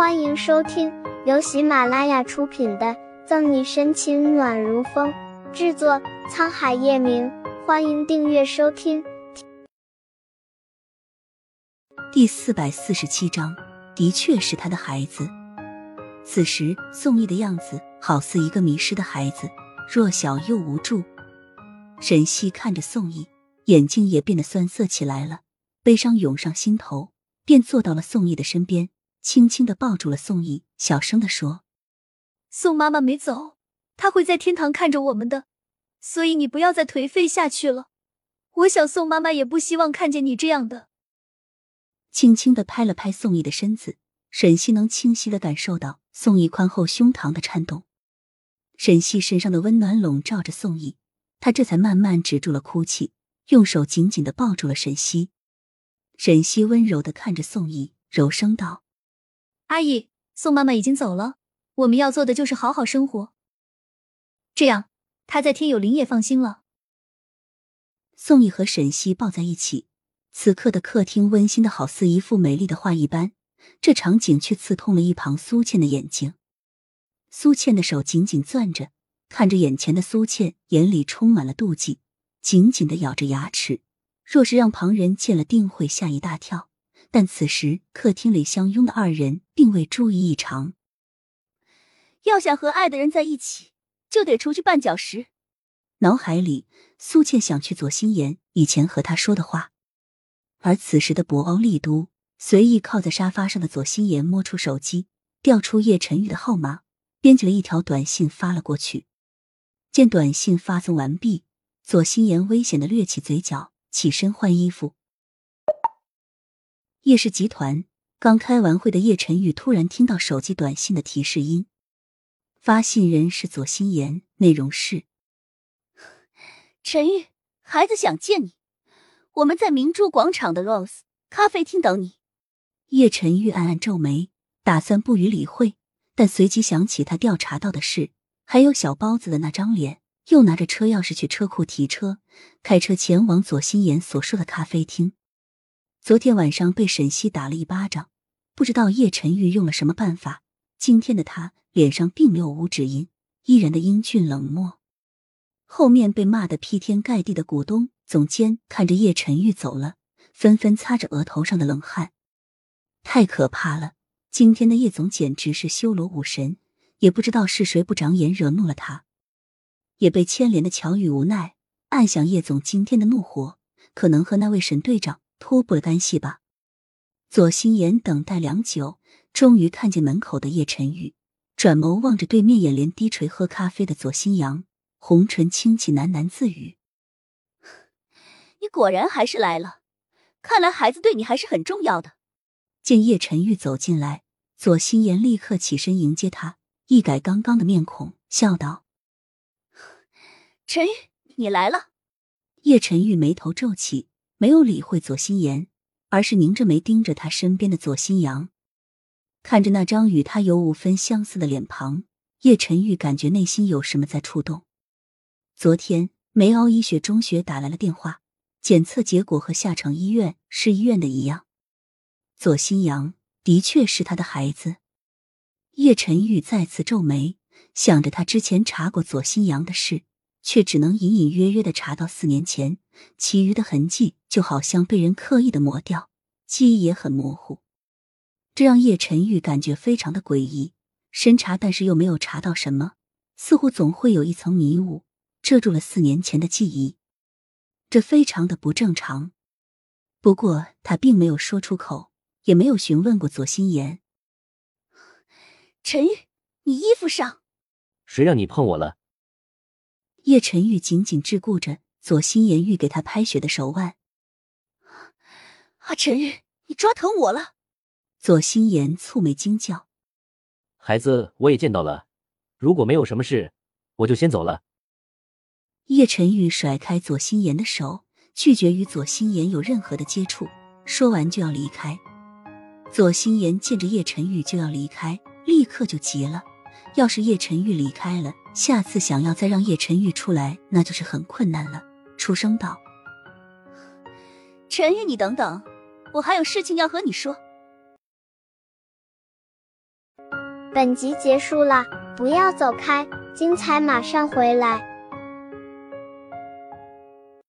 欢迎收听由喜马拉雅出品的《赠你深情暖如风》，制作沧海夜明。欢迎订阅收听。第四百四十七章，的确是他的孩子。此时，宋毅的样子好似一个迷失的孩子，弱小又无助。沈西看着宋毅，眼睛也变得酸涩起来了，悲伤涌上心头，便坐到了宋毅的身边。轻轻的抱住了宋毅，小声的说：“宋妈妈没走，她会在天堂看着我们的，所以你不要再颓废下去了。我想宋妈妈也不希望看见你这样的。”轻轻的拍了拍宋毅的身子，沈西能清晰的感受到宋毅宽厚胸膛的颤动，沈西身上的温暖笼罩着宋毅，他这才慢慢止住了哭泣，用手紧紧的抱住了沈西。沈西温柔的看着宋毅，柔声道。阿姨，宋妈妈已经走了，我们要做的就是好好生活，这样她在天有灵也放心了。宋毅和沈西抱在一起，此刻的客厅温馨的好似一幅美丽的画一般，这场景却刺痛了一旁苏倩的眼睛。苏倩的手紧紧攥着，看着眼前的苏倩，眼里充满了妒忌，紧紧的咬着牙齿，若是让旁人见了，定会吓一大跳。但此时客厅里相拥的二人并未注意异常。要想和爱的人在一起，就得除去绊脚石。脑海里，苏倩想去左心言以前和他说的话，而此时的博鳌丽都随意靠在沙发上的左心言摸出手机，调出叶晨玉的号码，编辑了一条短信发了过去。见短信发送完毕，左心言危险的掠起嘴角，起身换衣服。叶氏集团刚开完会的叶晨玉突然听到手机短信的提示音，发信人是左心言，内容是：陈玉，孩子想见你，我们在明珠广场的 Rose 咖啡厅等你。叶晨玉暗暗皱眉，打算不予理会，但随即想起他调查到的事，还有小包子的那张脸，又拿着车钥匙去车库提车，开车前往左心言所说的咖啡厅。昨天晚上被沈西打了一巴掌，不知道叶晨玉用了什么办法。今天的他脸上并没有无指印，依然的英俊冷漠。后面被骂得劈天盖地的股东、总监看着叶晨玉走了，纷纷擦着额头上的冷汗。太可怕了！今天的叶总简直是修罗武神，也不知道是谁不长眼惹怒了他。也被牵连的乔宇无奈，暗想叶总今天的怒火可能和那位沈队长。脱不了干系吧？左心言等待良久，终于看见门口的叶晨玉，转眸望着对面眼帘低垂喝咖啡的左心阳，红唇轻启，喃喃自语：“你果然还是来了，看来孩子对你还是很重要的。”见叶晨玉走进来，左心言立刻起身迎接他，一改刚刚的面孔，笑道：“陈玉，你来了。”叶晨玉眉头皱起。没有理会左心言，而是拧着眉盯着他身边的左心阳，看着那张与他有五分相似的脸庞，叶晨玉感觉内心有什么在触动。昨天梅凹医学中学打来了电话，检测结果和下城医院市医院的一样，左心阳的确是他的孩子。叶晨玉再次皱眉，想着他之前查过左心阳的事。却只能隐隐约约的查到四年前，其余的痕迹就好像被人刻意的抹掉，记忆也很模糊，这让叶晨玉感觉非常的诡异。深查，但是又没有查到什么，似乎总会有一层迷雾遮住了四年前的记忆，这非常的不正常。不过他并没有说出口，也没有询问过左心言。陈玉，你衣服上，谁让你碰我了？叶晨玉紧紧桎梏着左心言欲给他拍血的手腕。阿，陈玉，你抓疼我了！左心言蹙眉惊叫。孩子，我也见到了，如果没有什么事，我就先走了。叶晨玉甩开左心言的手，拒绝与左心言有任何的接触，说完就要离开。左心言见着叶晨玉就要离开，立刻就急了。要是叶晨玉离开了，下次想要再让叶晨玉出来，那就是很困难了。出声道：“陈玉，你等等，我还有事情要和你说。”本集结束了，不要走开，精彩马上回来。